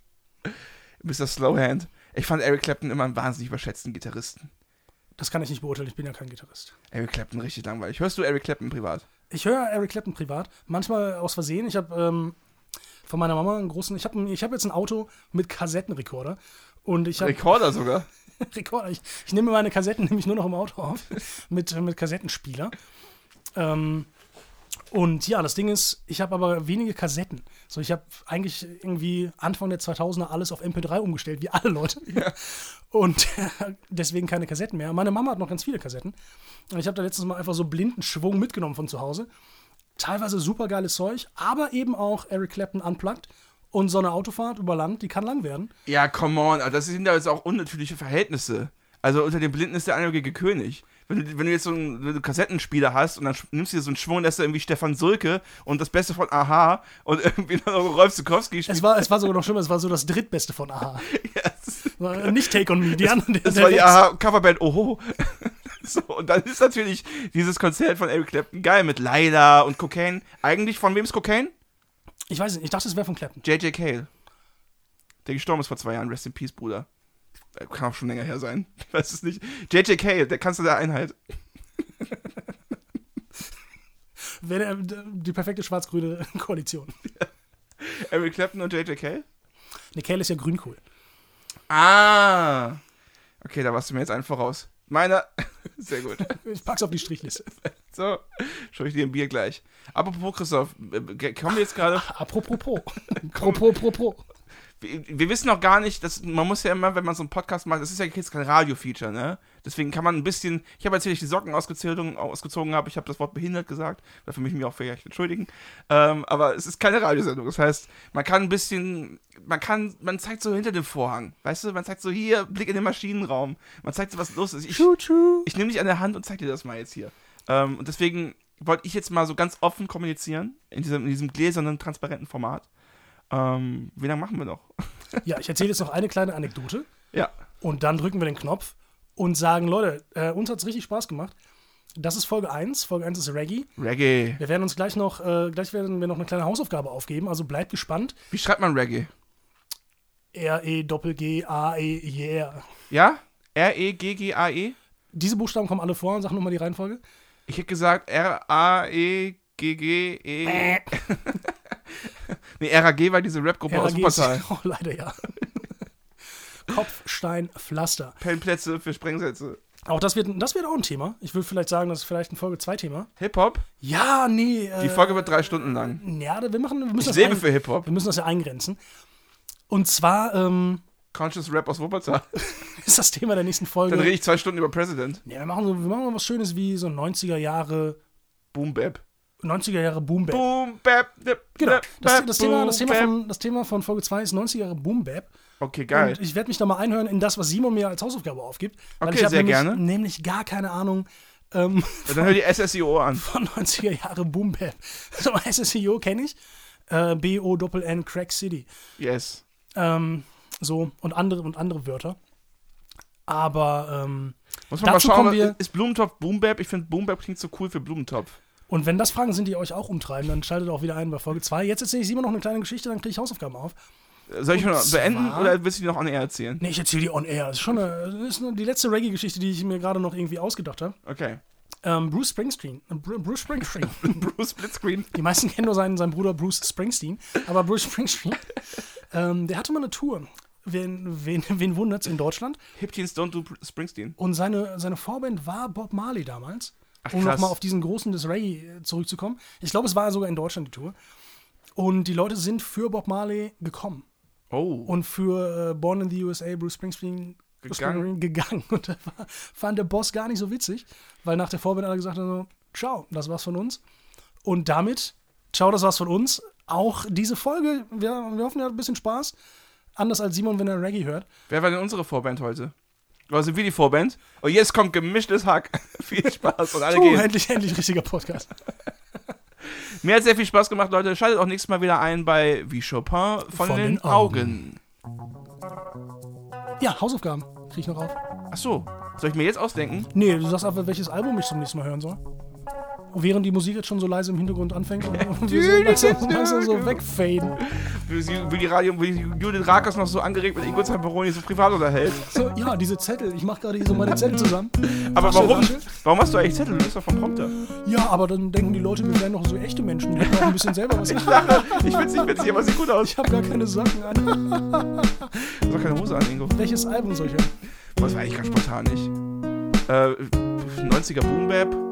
Mr. Slowhand. Ich fand Eric Clapton immer einen wahnsinnig überschätzten Gitarristen. Das kann ich nicht beurteilen, ich bin ja kein Gitarrist. Eric Clapton richtig langweilig. Hörst du Eric Clapton privat? Ich höre Eric Clapton privat, manchmal aus Versehen. Ich habe ähm, von meiner Mama einen großen, ich habe ich hab jetzt ein Auto mit Kassettenrekorder und ich habe Rekorder sogar. Rekorder. Ich, ich nehme meine Kassetten nämlich nur noch im Auto auf mit, mit Kassettenspieler. Ähm, und ja, das Ding ist, ich habe aber wenige Kassetten. So, ich habe eigentlich irgendwie Anfang der 2000er alles auf MP3 umgestellt, wie alle Leute. Und deswegen keine Kassetten mehr. Meine Mama hat noch ganz viele Kassetten. Und ich habe da letztes Mal einfach so blinden Schwung mitgenommen von zu Hause. Teilweise super geiles Zeug, aber eben auch Eric Clapton unplugged. Und so eine Autofahrt über Land, die kann lang werden. Ja, come on. aber Das sind ja jetzt auch unnatürliche Verhältnisse. Also unter den Blinden ist der einäugige König. Wenn du, wenn du jetzt so einen, wenn du Kassettenspieler hast und dann nimmst du dir so einen Schwung, lässt du irgendwie Stefan Sulke und das Beste von Aha und irgendwie noch Rolf Zukowski spielt. Es war, es war sogar noch schlimmer, es war so das drittbeste von Aha. Das- War Nicht Take on Me, die anderen. Das der war die. Aha-Coverband Oho. So, und dann ist natürlich dieses Konzert von Eric Clapton geil mit Laila und Cocaine. Eigentlich von wem ist Cocaine? Ich weiß nicht, ich dachte, es wäre von Clapton. J.J. Cale. Der gestorben ist vor zwei Jahren. Rest in Peace, Bruder. Äh, Kann auch schon länger her sein. Ich weiß es nicht. J.J. Cale, der Kanzler der Einheit. Der- die perfekte schwarz-grüne Koalition. Eric Clapton und J.J. Cale? Ne, Kale ist ja grünkohl. Ah. Okay, da warst du mir jetzt einen voraus. Meiner. Sehr gut. Ich pack's auf die Strichliste. So, schau ich dir ein Bier gleich. Apropos, Christoph, äh, kommen wir jetzt gerade. Apropos pro. Wir, wissen noch gar nicht, dass man muss ja immer, wenn man so einen Podcast macht, das ist ja jetzt kein Radio-Feature, ne? Deswegen kann man ein bisschen. Ich habe erzählt, ich die Socken ausgezogen, ausgezogen habe. Ich habe das Wort behindert gesagt. Dafür möchte ich mich auch vielleicht entschuldigen. Ähm, aber es ist keine Radiosendung. Das heißt, man kann ein bisschen. Man kann. Man zeigt so hinter dem Vorhang. Weißt du? Man zeigt so hier, Blick in den Maschinenraum. Man zeigt so, was los ist. Ich, ich nehme dich an der Hand und zeig dir das mal jetzt hier. Ähm, und deswegen wollte ich jetzt mal so ganz offen kommunizieren. In diesem, in diesem gläsernen, transparenten Format. Ähm, wie lange machen wir noch? Ja, ich erzähle jetzt noch eine kleine Anekdote Ja. und dann drücken wir den Knopf und sagen, Leute, äh, uns hat's richtig Spaß gemacht. Das ist Folge 1. Folge 1 ist Reggae. Reggae. Wir werden uns gleich noch, äh, gleich werden wir noch eine kleine Hausaufgabe aufgeben, also bleibt gespannt. Wie schreibt man Reggae? R-E-Doppel-G-A-E, yeah. Ja? R-E-G-G-A-E? Diese Buchstaben kommen alle vor, sag nochmal die Reihenfolge. Ich hätte gesagt E R-A-E-G-G-E. nee, R-A-G war diese Rap-Gruppe aus RAG ist-. Oh, leider ja. Kopfstein, Pflaster. Pennplätze für Sprengsätze. Auch das wird, das wird auch ein Thema. Ich würde vielleicht sagen, das ist vielleicht ein Folge 2 Thema. Hip-Hop? Ja, nee. Äh, Die Folge wird drei Stunden lang. Ja, wir machen, wir müssen, Ich das lebe für Hip-Hop. wir müssen das ja eingrenzen. Und zwar ähm, Conscious Rap aus Wuppertal. ist das Thema der nächsten Folge. Dann rede ich zwei Stunden über President. ja, wir machen so, wir machen mal was Schönes wie so 90er Jahre, Boom Bap. 90er Jahre Boom Bap. Boom Bap. Genau. Das, das, Thema, das, Thema von, das Thema von Folge 2 ist 90er Jahre Boom Bap. Okay, geil. Und ich werde mich da mal einhören in das, was Simon mir als Hausaufgabe aufgibt. Weil Okay, sehr nämlich, gerne. nämlich gar keine Ahnung ähm, Ja, dann hör die SSIO an. von 90er Jahre Boom Bap. So, SSEO kenne ich. Äh, B-O-N-N Crack City. Yes. Ähm, so, und andere, und andere Wörter. Aber, ähm, Muss man Dazu mal schauen, wir- ist Blumentopf Boom Bap? Ich finde Boom Bap klingt so cool für Blumentopf. Und wenn das Fragen sind, die euch auch umtreiben, dann schaltet auch wieder ein bei Folge 2. Jetzt erzähle ich Simon noch eine kleine Geschichte, dann kriege ich Hausaufgaben auf. Soll ich schon beenden oder willst du die noch on air erzählen? Nee, ich erzähle die on air. Das ist schon eine, ist eine, die letzte Reggae-Geschichte, die ich mir gerade noch irgendwie ausgedacht habe. Okay. Ähm, Bruce Springsteen. Äh, Bru- Bruce Springsteen. Bruce Splitscreen. Die meisten kennen nur seinen, seinen Bruder Bruce Springsteen. Aber Bruce Springsteen, ähm, der hatte mal eine Tour. Wen, wen, wen wundert's in Deutschland? Hipkins Don't Do Springsteen. Und seine, seine Vorband war Bob Marley damals. Ach, um nochmal auf diesen Großen des Reggae äh, zurückzukommen. Ich glaube, es war sogar in Deutschland die Tour. Und die Leute sind für Bob Marley gekommen. Oh. Und für äh, Born in the USA, Bruce Springsteen Gegangen. Springsteen gegangen. Und da war, fand der Boss gar nicht so witzig, weil nach der Vorband alle gesagt haben: so, Ciao, das war's von uns. Und damit, ciao, das war's von uns. Auch diese Folge, wir, wir hoffen, ihr habt ein bisschen Spaß. Anders als Simon, wenn er Reggae hört. Wer war denn unsere Vorband heute? Oder sind wir die Vorband? Und jetzt kommt gemischtes Hack. viel Spaß und alle Oh, gehen. endlich, endlich richtiger Podcast. Mir hat sehr viel Spaß gemacht, Leute. Schaltet auch nächstes Mal wieder ein bei Wie Chopin von, Von den, den Augen. Ja, Hausaufgaben. Krieg ich noch auf. Ach so. Soll ich mir jetzt ausdenken? Nee, du sagst einfach, welches Album ich zum nächsten Mal hören soll. Während die Musik jetzt schon so leise im Hintergrund anfängt und, wir so langsam, so wegfaden. Wie, die Radio, wie Judith Rakers noch so angeregt mit Ingo Zamperoni so privat unterhält. So, ja, diese Zettel. Ich mache gerade hier so meine Zettel zusammen. Aber warum? Warum hast du eigentlich Zettel? Du bist doch vom Prompter. Ja, aber dann denken die Leute, wir wären doch so echte Menschen. Die hätten auch ein bisschen selber was. Ich, Ich find's nicht witzig, aber sieht gut aus. ich habe gar keine Socken an. Du hast keine Hose an, Ingo. Welches Album soll ich hören? Boah, das war eigentlich ganz spontan nicht. Äh, 90er Boom Bap.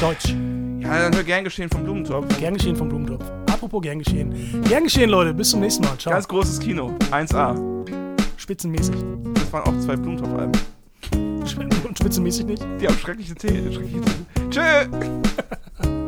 Deutsch. Ja, dann hör gern geschehen vom Blumentopf. Gern geschehen vom Blumentopf. Apropos gern geschehen. Gern geschehen, Leute. Bis zum nächsten Mal. Ciao. Ganz großes Kino. 1A. Spitzenmäßig. Das waren auch zwei Blumentopf-Alben. Und spitzenmäßig nicht. Die haben schreckliche Titel. Tschö!